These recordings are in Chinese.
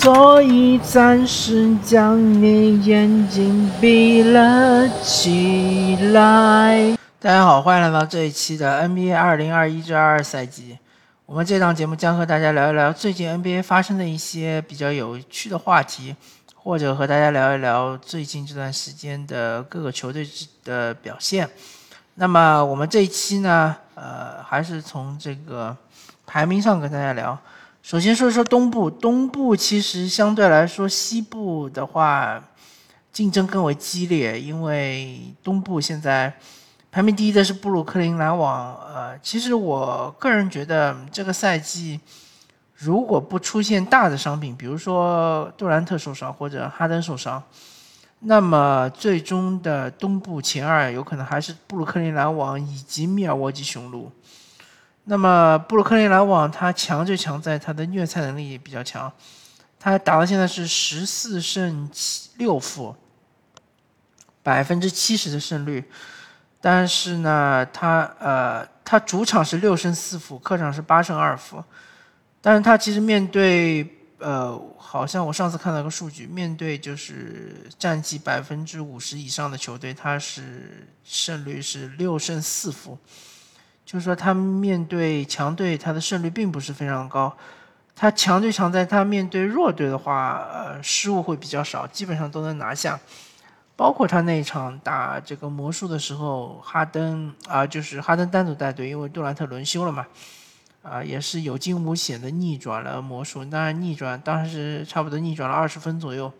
所以暂时将你眼睛闭了起来。大家好，欢迎来到这一期的 NBA 二零二一至二二赛季。我们这档节目将和大家聊一聊最近 NBA 发生的一些比较有趣的话题，或者和大家聊一聊最近这段时间的各个球队的表现。那么我们这一期呢，呃，还是从这个排名上跟大家聊。首先说一说东部，东部其实相对来说西部的话，竞争更为激烈，因为东部现在。排名第一的是布鲁克林篮网，呃，其实我个人觉得这个赛季如果不出现大的伤病，比如说杜兰特受伤或者哈登受伤，那么最终的东部前二有可能还是布鲁克林篮网以及密尔沃基雄鹿。那么布鲁克林篮网他强就强在他的虐菜能力也比较强，他打到现在是十四胜七六负，百分之七十的胜率。但是呢，他呃，他主场是六胜四负，客场是八胜二负。但是他其实面对呃，好像我上次看到个数据，面对就是战绩百分之五十以上的球队，他是胜率是六胜四负。就是说，他面对强队，他的胜率并不是非常高。他强就强在他面对弱队的话，呃，失误会比较少，基本上都能拿下。包括他那一场打这个魔术的时候，哈登啊，就是哈登单独带队，因为杜兰特轮休了嘛，啊，也是有惊无险的逆转了魔术。当然逆转，当时差不多逆转了二十分左右。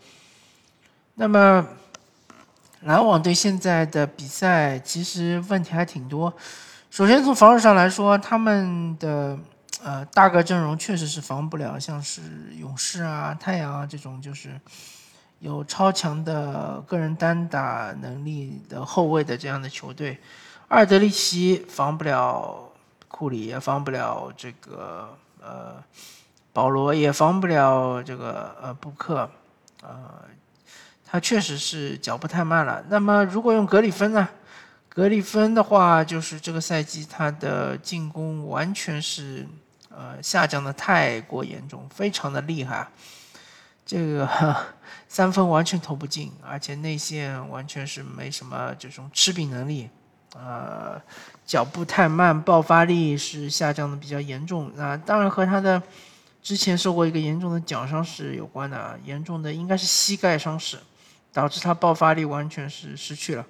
那么篮网队现在的比赛其实问题还挺多。首先从防守上来说，他们的呃大个阵容确实是防不了，像是勇士啊、太阳啊这种就是。有超强的个人单打能力的后卫的这样的球队，阿尔德里奇防不了库里，也防不了这个呃保罗，也防不了这个呃布克，呃，他确实是脚步太慢了。那么如果用格里芬呢？格里芬的话，就是这个赛季他的进攻完全是呃下降的太过严重，非常的厉害。这个 三分完全投不进，而且内线完全是没什么这种吃饼能力，呃，脚步太慢，爆发力是下降的比较严重。那当然和他的之前受过一个严重的脚伤是有关的，严重的应该是膝盖伤势，导致他爆发力完全是失去了。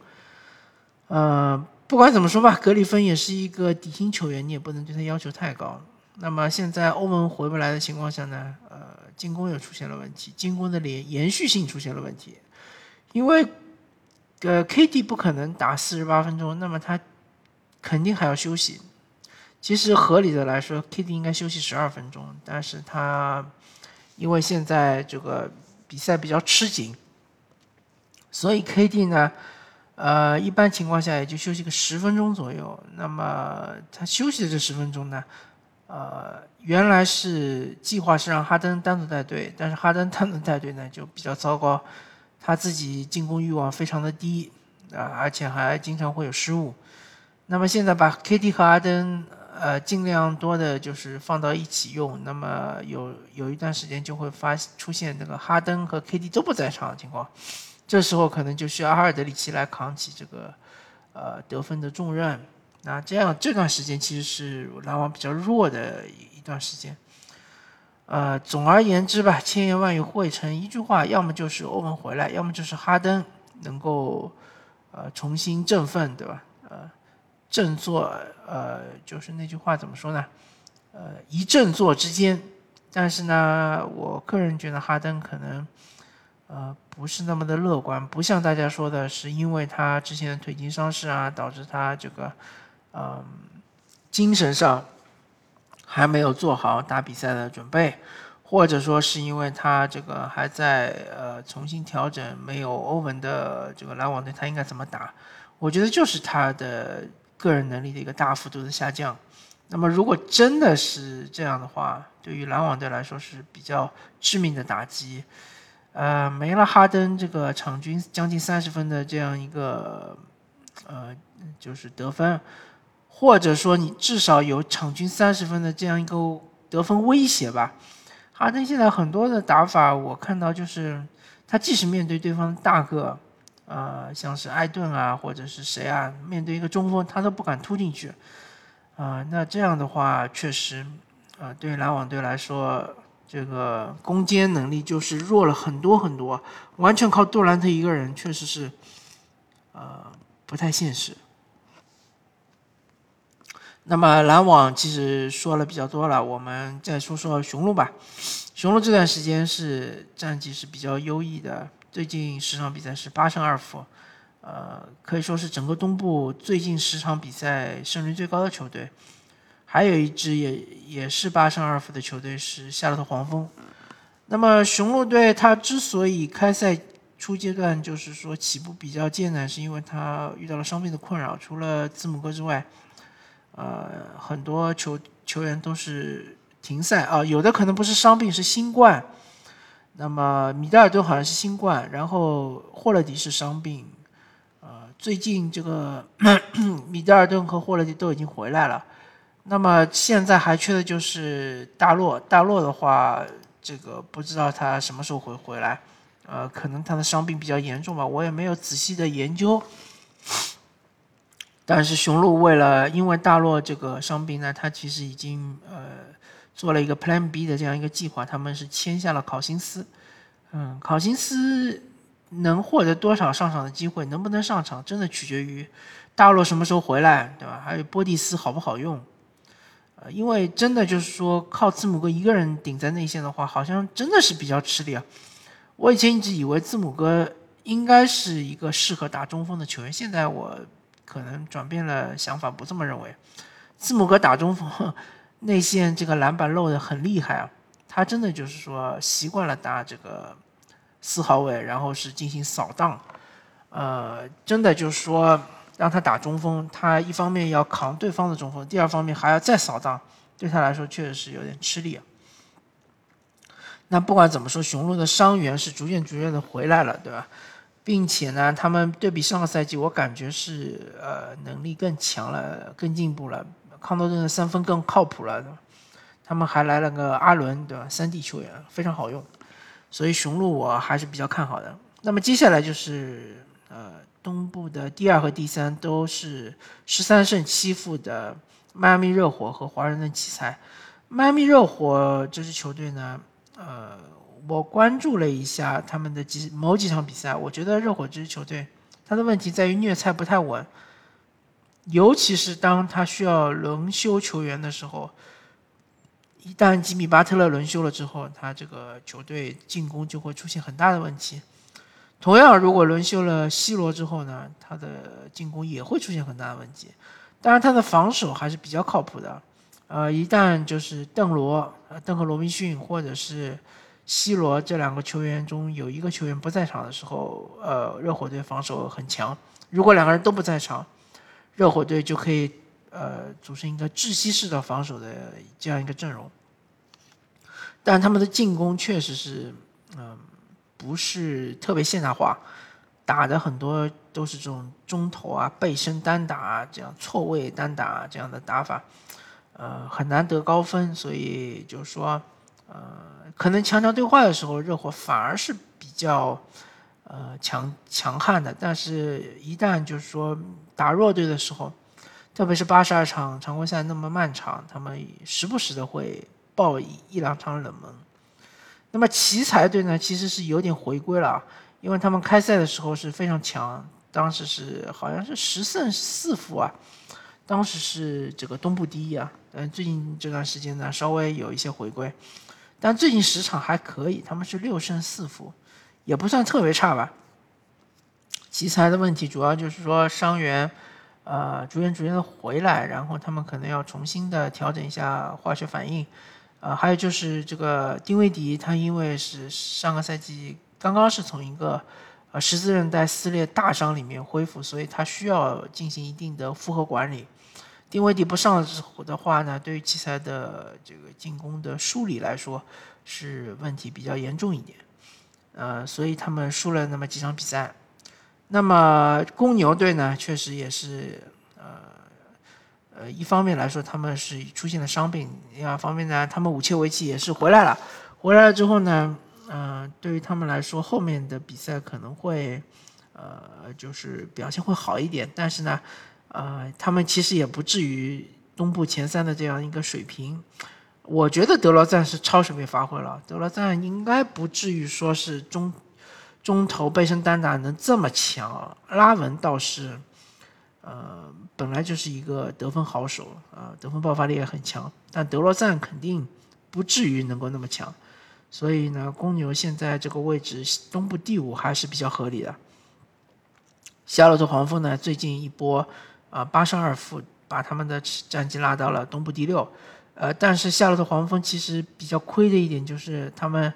呃，不管怎么说吧，格里芬也是一个底薪球员，你也不能对他要求太高。那么现在欧文回不来的情况下呢？呃。进攻又出现了问题，进攻的连延续性出现了问题，因为，呃，KD 不可能打四十八分钟，那么他肯定还要休息。其实合理的来说，KD 应该休息十二分钟，但是他因为现在这个比赛比较吃紧，所以 KD 呢，呃，一般情况下也就休息个十分钟左右。那么他休息的这十分钟呢？呃，原来是计划是让哈登单独带队，但是哈登单独带队呢就比较糟糕，他自己进攻欲望非常的低啊，而且还经常会有失误。那么现在把 KD 和哈登呃尽量多的就是放到一起用，那么有有一段时间就会发出现那个哈登和 KD 都不在场的情况，这时候可能就需要阿尔德里奇来扛起这个呃得分的重任。那这样这段时间其实是篮网比较弱的一段时间。呃，总而言之吧，千言万语汇成一句话，要么就是欧文回来，要么就是哈登能够呃重新振奋，对吧？呃，振作，呃，就是那句话怎么说呢？呃，一振作之间。但是呢，我个人觉得哈登可能呃不是那么的乐观，不像大家说的是因为他之前的腿筋伤势啊，导致他这个。嗯，精神上还没有做好打比赛的准备，或者说是因为他这个还在呃重新调整，没有欧文的这个篮网队他应该怎么打？我觉得就是他的个人能力的一个大幅度的下降。那么如果真的是这样的话，对于篮网队来说是比较致命的打击。呃，没了哈登这个场均将近三十分的这样一个呃就是得分。或者说，你至少有场均三十分的这样一个得分威胁吧。哈登现在很多的打法，我看到就是他即使面对对方大个，呃，像是艾顿啊，或者是谁啊，面对一个中锋，他都不敢突进去，啊，那这样的话确实，啊，对于篮网队来说，这个攻坚能力就是弱了很多很多，完全靠杜兰特一个人，确实是，呃，不太现实。那么篮网其实说了比较多了，我们再说说雄鹿吧。雄鹿这段时间是战绩是比较优异的，最近十场比赛是八胜二负，呃，可以说是整个东部最近十场比赛胜率最高的球队。还有一支也也是八胜二负的球队是夏洛特黄蜂。那么雄鹿队他之所以开赛初阶段就是说起步比较艰难，是因为他遇到了伤病的困扰，除了字母哥之外。呃，很多球球员都是停赛啊，有的可能不是伤病，是新冠。那么米德尔顿好像是新冠，然后霍勒迪是伤病。呃，最近这个 米德尔顿和霍勒迪都已经回来了。那么现在还缺的就是大洛，大洛的话，这个不知道他什么时候会回来。呃，可能他的伤病比较严重吧，我也没有仔细的研究。但是雄鹿为了因为大洛这个伤病呢，他其实已经呃做了一个 Plan B 的这样一个计划，他们是签下了考辛斯，嗯，考辛斯能获得多少上场的机会，能不能上场，真的取决于大洛什么时候回来，对吧？还有波蒂斯好不好用？呃，因为真的就是说靠字母哥一个人顶在内线的话，好像真的是比较吃力啊。我以前一直以为字母哥应该是一个适合打中锋的球员，现在我。可能转变了想法，不这么认为。字母哥打中锋，内线这个篮板漏的很厉害啊！他真的就是说习惯了打这个四号位，然后是进行扫荡。呃，真的就是说让他打中锋，他一方面要扛对方的中锋，第二方面还要再扫荡，对他来说确实是有点吃力啊。那不管怎么说，雄鹿的伤员是逐渐逐渐的回来了，对吧？并且呢，他们对比上个赛季，我感觉是呃能力更强了，更进步了。康多顿的三分更靠谱了，他们还来了个阿伦，对吧？三 D 球员非常好用，所以雄鹿我还是比较看好的。那么接下来就是呃东部的第二和第三都是十三胜七负的迈阿密热火和华盛顿奇才。迈阿密热火这支球队呢，呃。我关注了一下他们的几某几场比赛，我觉得热火这支球队，他的问题在于虐菜不太稳，尤其是当他需要轮休球员的时候，一旦吉米巴特勒轮休了之后，他这个球队进攻就会出现很大的问题。同样，如果轮休了 C 罗之后呢，他的进攻也会出现很大的问题。当然，他的防守还是比较靠谱的。呃，一旦就是邓罗、邓和罗宾逊或者是 C 罗这两个球员中有一个球员不在场的时候，呃，热火队防守很强。如果两个人都不在场，热火队就可以呃组成一个窒息式的防守的这样一个阵容。但他们的进攻确实是嗯不是特别现代化，打的很多都是这种中投啊、背身单打啊、这样错位单打这样的打法，呃，很难得高分。所以就是说。呃，可能强强对话的时候，热火反而是比较呃强强悍的，但是一旦就是说打弱队的时候，特别是八十二场常规赛那么漫长，他们时不时的会爆一一两场冷门。那么奇才队呢，其实是有点回归了啊，因为他们开赛的时候是非常强，当时是好像是十胜四负啊，当时是这个东部第一啊，但，最近这段时间呢，稍微有一些回归。但最近十场还可以，他们是六胜四负，也不算特别差吧。奇才的问题主要就是说伤员，呃，逐渐逐渐的回来，然后他们可能要重新的调整一下化学反应，呃，还有就是这个丁威迪，他因为是上个赛季刚刚是从一个呃十字韧带撕裂大伤里面恢复，所以他需要进行一定的负荷管理。丁威迪不上的话呢，对于奇才的这个进攻的梳理来说，是问题比较严重一点，呃，所以他们输了那么几场比赛。那么公牛队呢，确实也是，呃，一方面来说他们是出现了伤病，另外一方面呢，他们武切维奇也是回来了。回来了之后呢，呃，对于他们来说，后面的比赛可能会，呃，就是表现会好一点。但是呢，呃，他们其实也不至于东部前三的这样一个水平。我觉得德罗赞是超水平发挥了，德罗赞应该不至于说是中中投背身单打能这么强。拉文倒是，呃，本来就是一个得分好手啊，得分爆发力也很强，但德罗赞肯定不至于能够那么强。所以呢，公牛现在这个位置东部第五还是比较合理的。夏洛特黄蜂呢，最近一波啊八胜二负，把他们的战绩拉到了东部第六。呃，但是夏洛特黄蜂其实比较亏的一点就是他们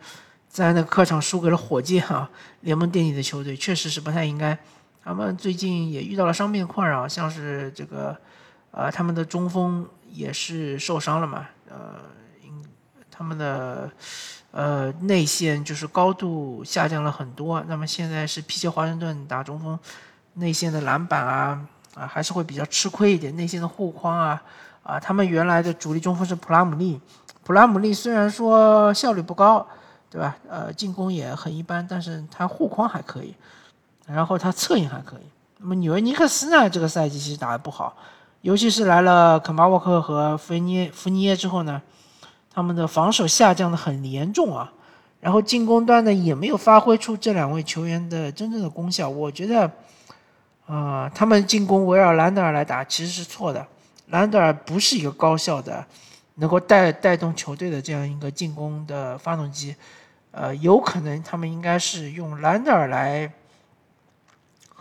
在那个客场输给了火箭啊，联盟垫底的球队，确实是不太应该。他们最近也遇到了伤病困扰，像是这个，呃，他们的中锋也是受伤了嘛，呃，他们的呃内线就是高度下降了很多。那么现在是皮切华盛顿打中锋，内线的篮板啊啊还是会比较吃亏一点，内线的护框啊。啊，他们原来的主力中锋是普拉姆利，普拉姆利虽然说效率不高，对吧？呃，进攻也很一般，但是他护框还可以，然后他策应还可以。那么纽约尼克斯呢，这个赛季其实打得不好，尤其是来了肯巴沃克和弗尼弗尼耶之后呢，他们的防守下降的很严重啊，然后进攻端呢也没有发挥出这两位球员的真正的功效。我觉得，啊，他们进攻围绕兰德尔来打其实是错的。兰德尔不是一个高效的，能够带带动球队的这样一个进攻的发动机，呃，有可能他们应该是用兰德尔来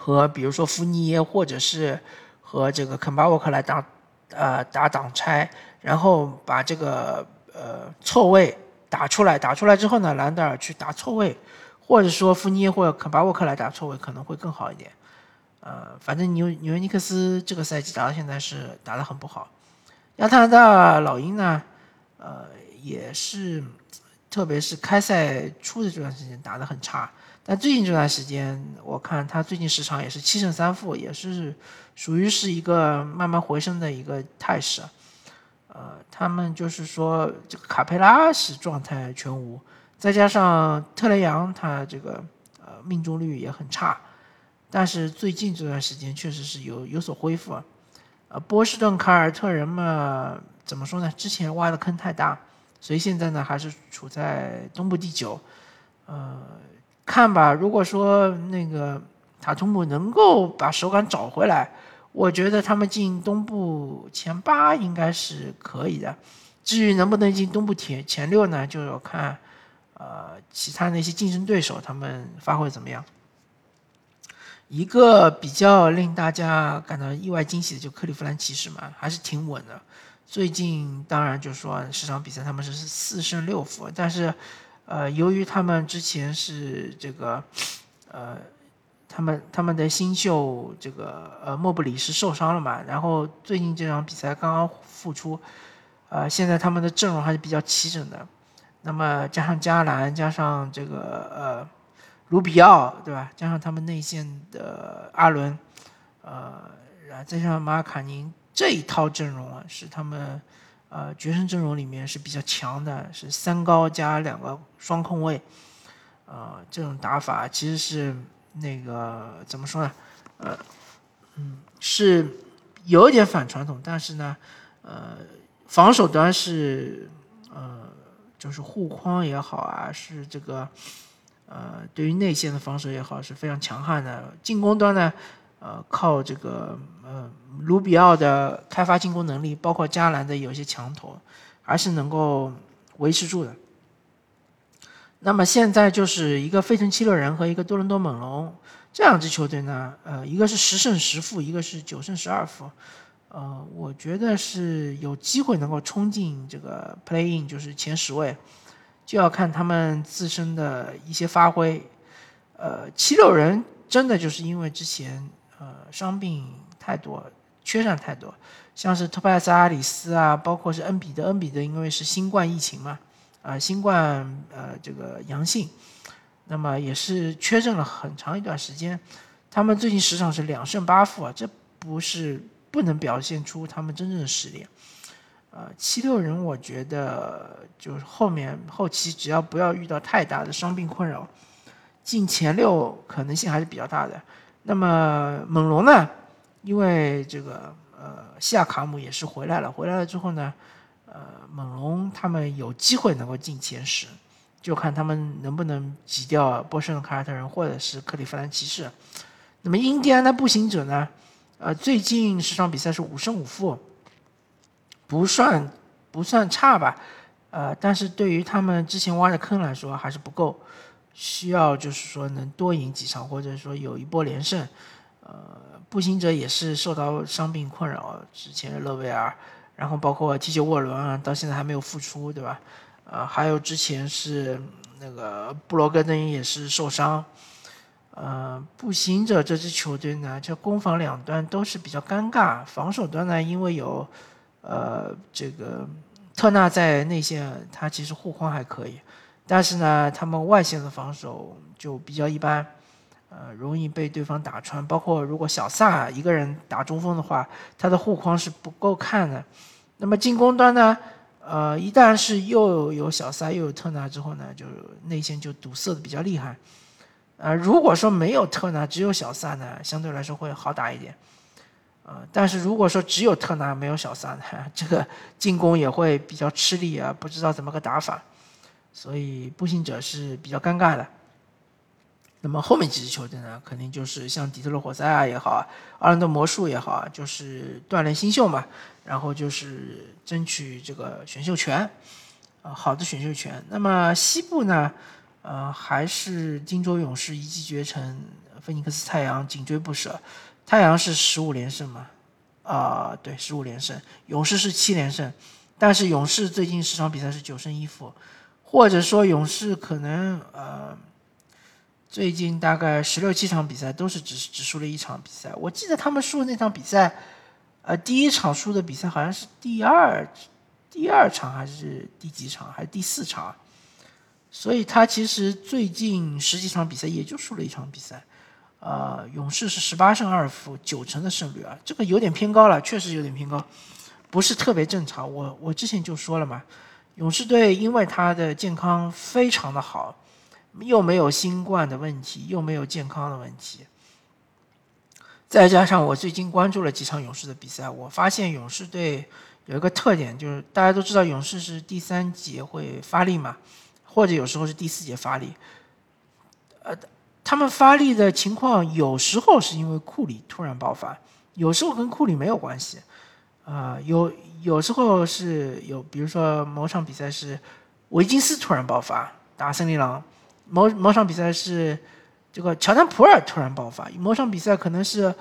和比如说福尼耶或者是和这个肯巴沃克来打，呃，打挡拆，然后把这个呃错位打出来，打出来之后呢，兰德尔去打错位，或者说福尼耶或者肯巴沃克来打错位，可能会更好一点。呃，反正纽纽约尼克斯这个赛季打到现在是打得很不好，亚特兰大老鹰呢，呃，也是，特别是开赛初的这段时间打得很差，但最近这段时间，我看他最近十场也是七胜三负，也是属于是一个慢慢回升的一个态势，呃，他们就是说这个卡佩拉是状态全无，再加上特雷杨他这个呃命中率也很差。但是最近这段时间确实是有有所恢复，呃，波士顿凯尔特人嘛，怎么说呢？之前挖的坑太大，所以现在呢还是处在东部第九，呃，看吧。如果说那个塔图姆能够把手感找回来，我觉得他们进东部前八应该是可以的。至于能不能进东部前前六呢，就要看呃其他那些竞争对手他们发挥怎么样。一个比较令大家感到意外惊喜的，就克利夫兰骑士嘛，还是挺稳的。最近当然就说十场比赛他们是四胜六负，但是，呃，由于他们之前是这个，呃，他们他们的新秀这个呃莫布里是受伤了嘛，然后最近这场比赛刚刚复出，呃，现在他们的阵容还是比较齐整的。那么加上加兰，加上这个呃。卢比奥对吧？加上他们内线的阿伦，呃，再加上马卡宁这一套阵容啊，是他们呃决胜阵容里面是比较强的，是三高加两个双控卫，呃，这种打法其实是那个怎么说呢？呃，嗯，是有一点反传统，但是呢，呃，防守端是呃，就是护框也好啊，是这个。呃，对于内线的防守也好，是非常强悍的。进攻端呢，呃，靠这个呃卢比奥的开发进攻能力，包括加兰的有些强投，还是能够维持住的。那么现在就是一个费城七六人和一个多伦多猛龙这两支球队呢，呃，一个是十胜十负，一个是九胜十二负。呃，我觉得是有机会能够冲进这个 Play In，就是前十位。就要看他们自身的一些发挥，呃，七六人真的就是因为之前呃伤病太多，缺战太多，像是托拜斯阿里斯啊，包括是恩比德，恩比德因为是新冠疫情嘛，啊，新冠呃这个阳性，那么也是缺阵了很长一段时间，他们最近十场是两胜八负啊，这不是不能表现出他们真正的实力，呃，七六人我觉得就是后面后期只要不要遇到太大的伤病困扰，进前六可能性还是比较大的。那么猛龙呢？因为这个呃，西亚卡姆也是回来了，回来了之后呢，呃，猛龙他们有机会能够进前十，就看他们能不能挤掉波士顿凯尔特人或者是克利夫兰骑士。那么印第安的步行者呢？呃，最近十场比赛是五胜五负。不算不算差吧，呃，但是对于他们之前挖的坑来说还是不够，需要就是说能多赢几场，或者说有一波连胜。呃，步行者也是受到伤病困扰，之前勒维尔，然后包括 T 九沃伦啊，到现在还没有复出，对吧？呃，还有之前是那个布罗格登也是受伤。呃，步行者这支球队呢，就攻防两端都是比较尴尬，防守端呢，因为有。呃，这个特纳在内线，他其实护框还可以，但是呢，他们外线的防守就比较一般，呃，容易被对方打穿。包括如果小萨一个人打中锋的话，他的护框是不够看的。那么进攻端呢，呃，一旦是又有小萨又有特纳之后呢，就内线就堵塞的比较厉害。呃，如果说没有特纳，只有小萨呢，相对来说会好打一点。呃，但是如果说只有特纳没有小萨呢，这个进攻也会比较吃力啊，不知道怎么个打法，所以步行者是比较尴尬的。那么后面几支球队呢，肯定就是像底特律活塞啊也好啊，奥兰多魔术也好啊，就是锻炼新秀嘛，然后就是争取这个选秀权，啊，好的选秀权。那么西部呢，呃，还是金州勇士一骑绝尘，菲尼克斯太阳紧追不舍。太阳是十五连胜嘛？啊，对，十五连胜。勇士是七连胜，但是勇士最近十场比赛是九胜一负，或者说勇士可能呃，最近大概十六七场比赛都是只只输了一场比赛。我记得他们输的那场比赛，呃，第一场输的比赛好像是第二第二场还是第几场还是第四场，所以他其实最近十几场比赛也就输了一场比赛。呃，勇士是十八胜二负，九成的胜率啊，这个有点偏高了，确实有点偏高，不是特别正常。我我之前就说了嘛，勇士队因为他的健康非常的好，又没有新冠的问题，又没有健康的问题，再加上我最近关注了几场勇士的比赛，我发现勇士队有一个特点，就是大家都知道勇士是第三节会发力嘛，或者有时候是第四节发力，呃。他们发力的情况，有时候是因为库里突然爆发，有时候跟库里没有关系。啊，有有时候是有，比如说某场比赛是维金斯突然爆发打森林狼，某某场比赛是这个乔丹普尔突然爆发，某场比赛可能是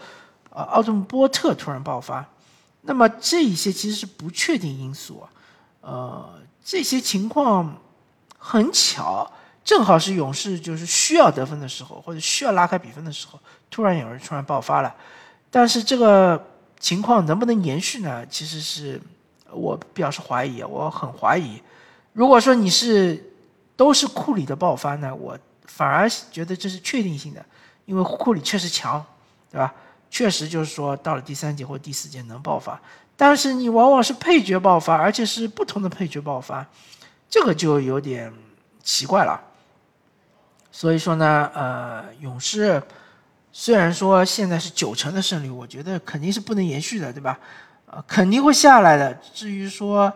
呃奥顿波特突然爆发。那么这一些其实是不确定因素，呃，这些情况很巧。正好是勇士就是需要得分的时候，或者需要拉开比分的时候，突然有人突然爆发了。但是这个情况能不能延续呢？其实是我表示怀疑，我很怀疑。如果说你是都是库里的爆发呢，我反而觉得这是确定性的，因为库里确实强，对吧？确实就是说到了第三节或第四节能爆发。但是你往往是配角爆发，而且是不同的配角爆发，这个就有点奇怪了。所以说呢，呃，勇士虽然说现在是九成的胜率，我觉得肯定是不能延续的，对吧？呃，肯定会下来的。至于说，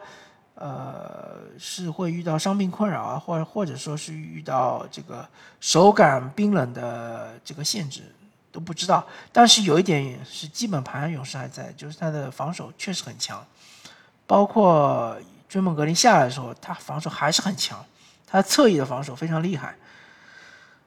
呃，是会遇到伤病困扰啊，或或者说是遇到这个手感冰冷的这个限制，都不知道。但是有一点是基本盘，勇士还在，就是他的防守确实很强，包括追梦格林下来的时候，他防守还是很强，他侧翼的防守非常厉害。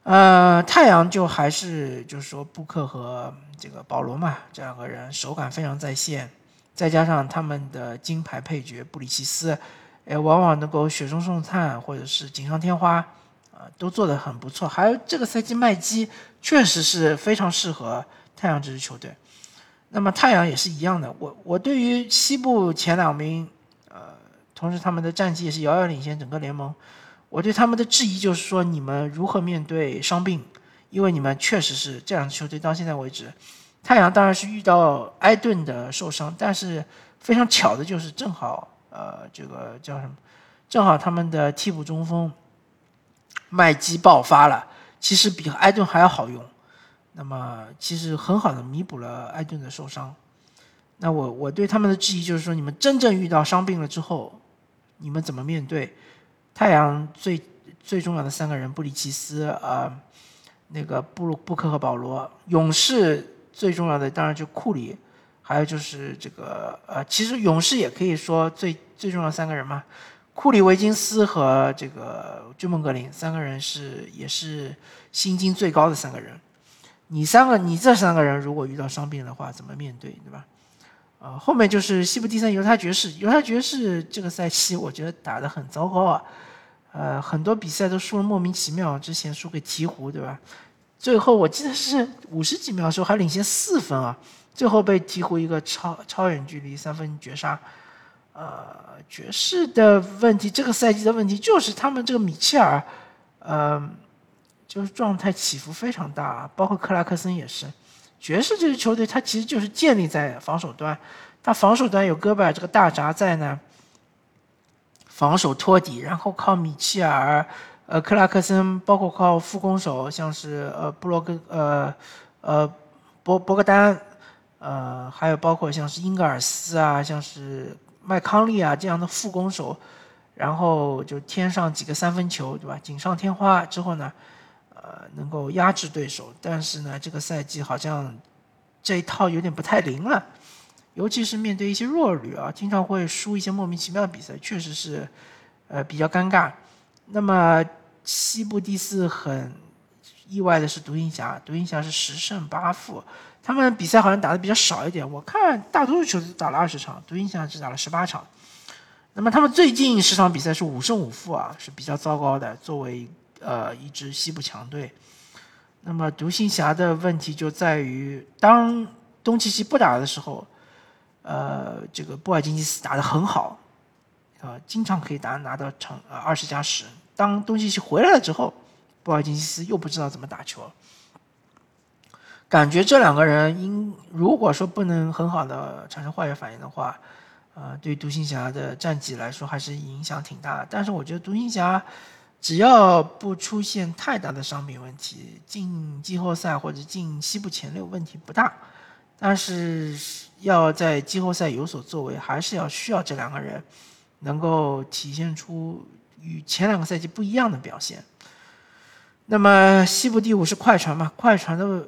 呃，太阳就还是就是说布克和这个保罗嘛，这两个人手感非常在线，再加上他们的金牌配角布里奇斯，哎，往往能够雪中送炭或者是锦上添花，啊，都做得很不错。还有这个赛季麦基确实是非常适合太阳这支球队。那么太阳也是一样的，我我对于西部前两名，呃，同时他们的战绩也是遥遥领先整个联盟。我对他们的质疑就是说，你们如何面对伤病？因为你们确实是这两支球队到现在为止，太阳当然是遇到埃顿的受伤，但是非常巧的就是正好呃，这个叫什么？正好他们的替补中锋麦基爆发了，其实比埃顿还要好用。那么其实很好的弥补了埃顿的受伤。那我我对他们的质疑就是说，你们真正遇到伤病了之后，你们怎么面对？太阳最最重要的三个人，布里奇斯啊，那个布鲁布克和保罗。勇士最重要的当然就库里，还有就是这个呃，其实勇士也可以说最最重要三个人嘛，库里、维金斯和这个追梦格林三个人是也是薪金最高的三个人。你三个，你这三个人如果遇到伤病的话，怎么面对，对吧？呃，后面就是西部第三犹他爵士，犹他爵士这个赛季我觉得打得很糟糕啊，呃，很多比赛都输了莫名其妙，之前输给鹈鹕，对吧？最后我记得是五十几秒的时候还领先四分啊，最后被鹈鹕一个超超远距离三分绝杀。呃，爵士的问题，这个赛季的问题就是他们这个米切尔，呃。就是状态起伏非常大，包括克拉克森也是。爵士这支球队，它其实就是建立在防守端，它防守端有戈贝尔这个大闸在呢，防守托底，然后靠米切尔、呃克拉克森，包括靠副攻手，像是呃布洛格、呃呃博博格丹，呃还有包括像是英格尔斯啊，像是麦康利啊这样的副攻手，然后就添上几个三分球，对吧？锦上添花之后呢？呃，能够压制对手，但是呢，这个赛季好像这一套有点不太灵了，尤其是面对一些弱旅啊，经常会输一些莫名其妙的比赛，确实是呃比较尴尬。那么西部第四很意外的是独行侠，独行侠是十胜八负，他们比赛好像打的比较少一点，我看大多数球队打了二十场，独行侠只打了十八场。那么他们最近十场比赛是五胜五负啊，是比较糟糕的，作为。呃，一支西部强队。那么独行侠的问题就在于，当东契奇不打的时候，呃，这个布尔津吉斯打得很好，啊，经常可以打拿到成呃二十加十。当东契奇回来了之后，布尔津吉斯又不知道怎么打球。感觉这两个人，应如果说不能很好的产生化学反应的话，呃，对独行侠的战绩来说还是影响挺大的。但是我觉得独行侠。只要不出现太大的伤病问题，进季后赛或者进西部前六问题不大。但是要在季后赛有所作为，还是要需要这两个人能够体现出与前两个赛季不一样的表现。那么西部第五是快船嘛？快船的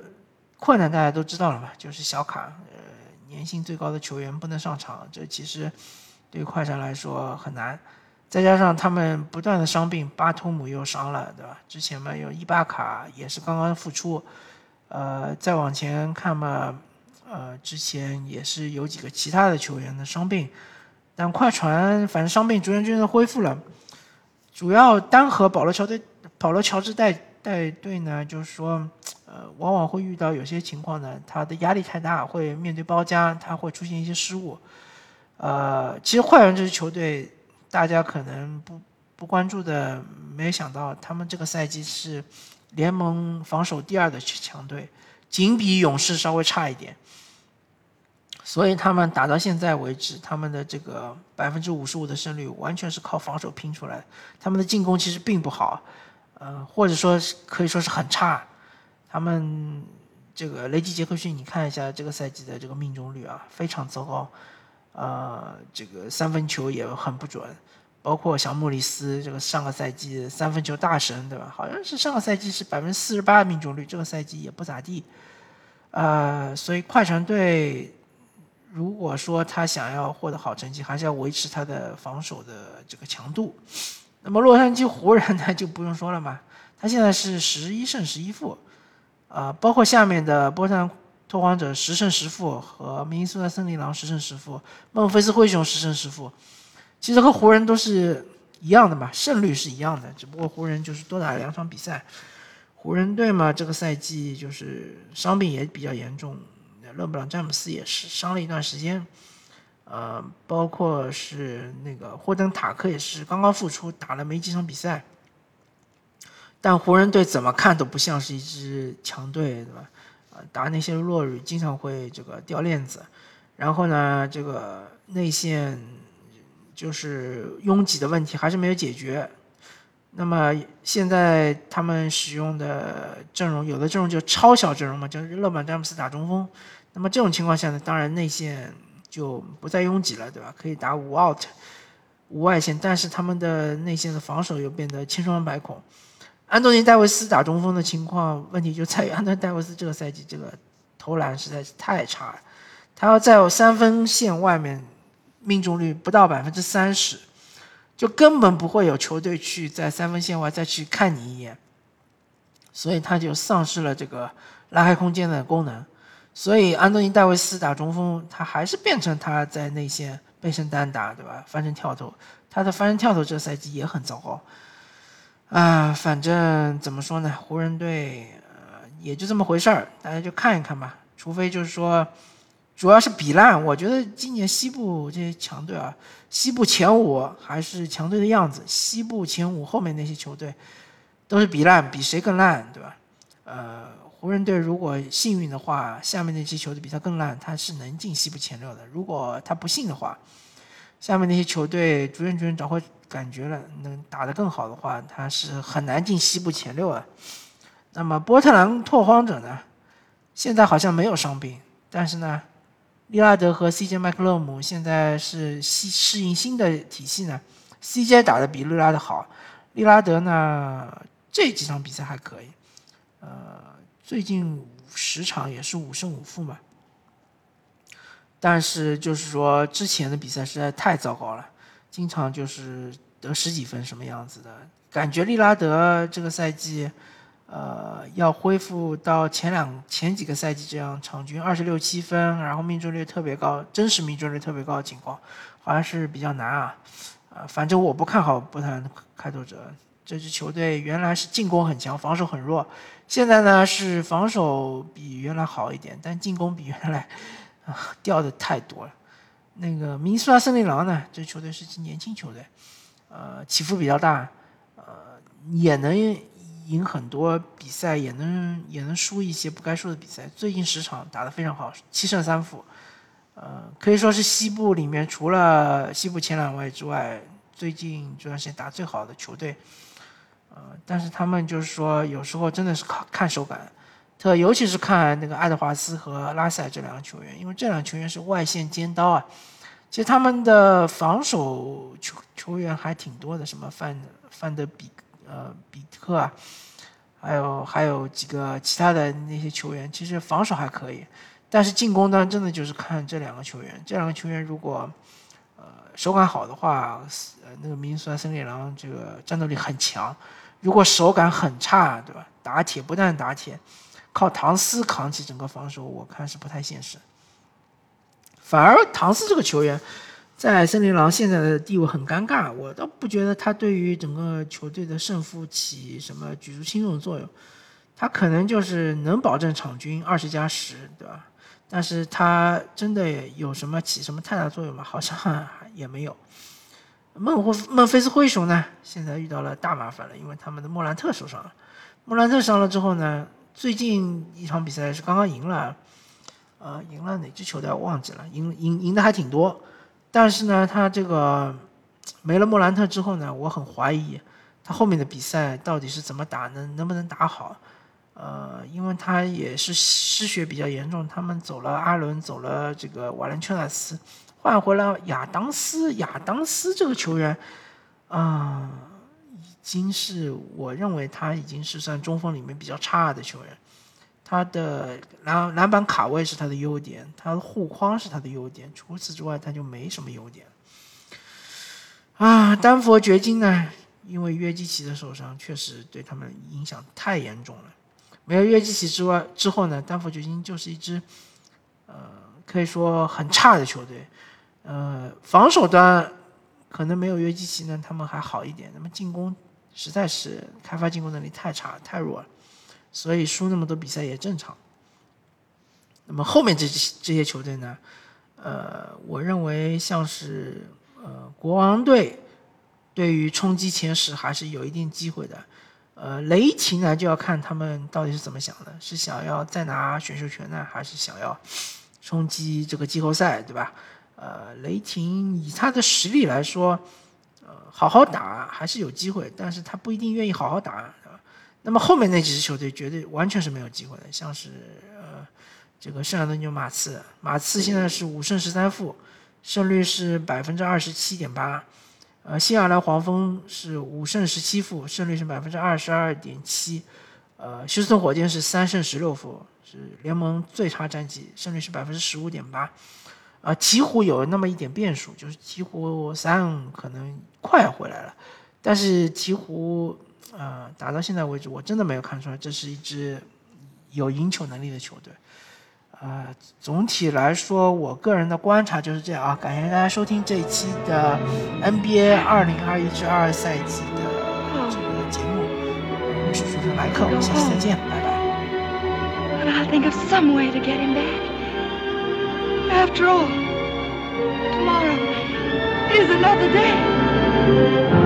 困难大家都知道了嘛？就是小卡，呃，年薪最高的球员不能上场，这其实对快船来说很难。再加上他们不断的伤病，巴图姆又伤了，对吧？之前嘛有伊巴卡也是刚刚复出，呃，再往前看嘛，呃，之前也是有几个其他的球员的伤病，但快船反正伤病逐渐逐渐的恢复了，主要单和保罗乔队保罗乔治带带队呢，就是说，呃，往往会遇到有些情况呢，他的压力太大，会面对包夹，他会出现一些失误，呃，其实快船这支球队。大家可能不不关注的，没想到他们这个赛季是联盟防守第二的强队，仅比勇士稍微差一点。所以他们打到现在为止，他们的这个百分之五十五的胜率完全是靠防守拼出来的。他们的进攻其实并不好，呃，或者说可以说是很差。他们这个雷吉杰克逊，你看一下这个赛季的这个命中率啊，非常糟糕。呃，这个三分球也很不准，包括小莫里斯这个上个赛季三分球大神，对吧？好像是上个赛季是百分之四十八的命中率，这个赛季也不咋地。呃，所以快船队如果说他想要获得好成绩，还是要维持他的防守的这个强度。那么洛杉矶湖人呢，就不用说了嘛，他现在是十一胜十一负，啊，包括下面的波特拓荒者十胜十负和明尼苏达森林狼十胜十负，孟菲斯灰熊十胜十负，其实和湖人都是一样的嘛，胜率是一样的，只不过湖人就是多打两场比赛。湖人队嘛，这个赛季就是伤病也比较严重，勒布朗詹姆斯也是伤了一段时间，呃，包括是那个霍登塔克也是刚刚复出，打了没几场比赛。但湖人队怎么看都不像是一支强队，对吧？打那些弱旅经常会这个掉链子，然后呢，这个内线就是拥挤的问题还是没有解决。那么现在他们使用的阵容，有的阵容就超小阵容嘛，就是勒本詹姆斯打中锋。那么这种情况下呢，当然内线就不再拥挤了，对吧？可以打五 out，无外线，但是他们的内线的防守又变得千疮百孔。安东尼戴维斯打中锋的情况，问题就在于安东尼戴维斯这个赛季这个投篮实在是太差了，他要在三分线外面命中率不到百分之三十。就根本不会有球队去在三分线外再去看你一眼，所以他就丧失了这个拉开空间的功能。所以安东尼戴维斯打中锋，他还是变成他在内线背身单打，对吧？翻身跳投，他的翻身跳投这赛季也很糟糕。啊，反正怎么说呢？湖人队呃也就这么回事儿，大家就看一看吧。除非就是说。主要是比烂，我觉得今年西部这些强队啊，西部前五还是强队的样子。西部前五后面那些球队都是比烂，比谁更烂，对吧？呃，湖人队如果幸运的话，下面那些球队比他更烂，他是能进西部前六的。如果他不幸的话，下面那些球队逐渐逐渐找回感觉了，能打得更好的话，他是很难进西部前六啊。那么波特兰拓荒者呢？现在好像没有伤病，但是呢？利拉德和 CJ 麦克勒姆现在是适适应新的体系呢。CJ 打的比利拉德好，利拉德呢这几场比赛还可以，呃，最近十场也是五胜五负嘛。但是就是说之前的比赛实在太糟糕了，经常就是得十几分什么样子的，感觉利拉德这个赛季。呃，要恢复到前两前几个赛季这样场均二十六七分，然后命中率特别高，真实命中率特别高的情况，好像是比较难啊。啊，反正我不看好波特兰开拓者这支球队，原来是进攻很强，防守很弱，现在呢是防守比原来好一点，但进攻比原来啊掉的太多了。那个明尼苏达森林狼呢，这球队是年轻球队，呃，起伏比较大，呃，也能。赢很多比赛也能也能输一些不该输的比赛。最近十场打得非常好，七胜三负，呃，可以说是西部里面除了西部前两位之外，最近这段时间打最好的球队。呃，但是他们就是说有时候真的是靠看手感，特尤其是看那个爱德华斯和拉塞这两个球员，因为这两个球员是外线尖刀啊。其实他们的防守球球员还挺多的，什么范范德比。呃，比特啊，还有还有几个其他的那些球员，其实防守还可以，但是进攻端真的就是看这两个球员。这两个球员如果呃手感好的话，呃那个明尼苏达森林狼这个战斗力很强；如果手感很差，对吧？打铁不但打铁，靠唐斯扛起整个防守，我看是不太现实。反而唐斯这个球员。在森林狼现在的地位很尴尬，我倒不觉得他对于整个球队的胜负起什么举足轻重的作用，他可能就是能保证场均二十加十，对吧？但是他真的有什么起什么太大作用吗？好像也没有。孟霍孟菲斯灰熊呢，现在遇到了大麻烦了，因为他们的莫兰特受伤了。莫兰特伤了之后呢，最近一场比赛是刚刚赢了，呃，赢了哪支球队我忘记了，赢赢赢的还挺多。但是呢，他这个没了莫兰特之后呢，我很怀疑他后面的比赛到底是怎么打，能能不能打好？呃，因为他也是失血比较严重，他们走了阿伦，走了这个瓦伦丘纳斯，换回了亚当斯。亚当斯这个球员啊，已经是我认为他已经是算中锋里面比较差的球员。他的篮篮板卡位是他的优点，他的护框是他的优点，除此之外他就没什么优点。啊，丹佛掘金呢？因为约基奇的受伤，确实对他们影响太严重了。没有约基奇之外，之后呢，丹佛掘金就是一支，呃，可以说很差的球队。呃，防守端可能没有约基奇呢，他们还好一点。那么进攻实在是开发进攻能力太差太弱了。所以输那么多比赛也正常。那么后面这这些球队呢？呃，我认为像是呃国王队，对于冲击前十还是有一定机会的。呃，雷霆呢就要看他们到底是怎么想的，是想要再拿选秀权呢，还是想要冲击这个季后赛，对吧？呃，雷霆以他的实力来说，呃，好好打还是有机会，但是他不一定愿意好好打。那么后面那几支球队绝对完全是没有机会的，像是呃这个圣安东尼奥马刺，马刺现在是五胜十三负，胜率是百分之二十七点八，呃，新奥尔黄蜂是五胜十七负，胜率是百分之二十二点七，呃，休斯顿火箭是三胜十六负，是联盟最差战绩，胜率是百分之十五点八，啊，鹈鹕有那么一点变数，就是鹈鹕三可能快回来了，但是鹈鹕。呃，打到现在为止，我真的没有看出来这是一支有赢球能力的球队。呃，总体来说，我个人的观察就是这样啊。感谢大家收听这一期的 NBA 二零二一至二赛季的这个节目。我是主持人莱克，我们下期再见，拜拜。I'll think of some way to get him back. After all, tomorrow is another day.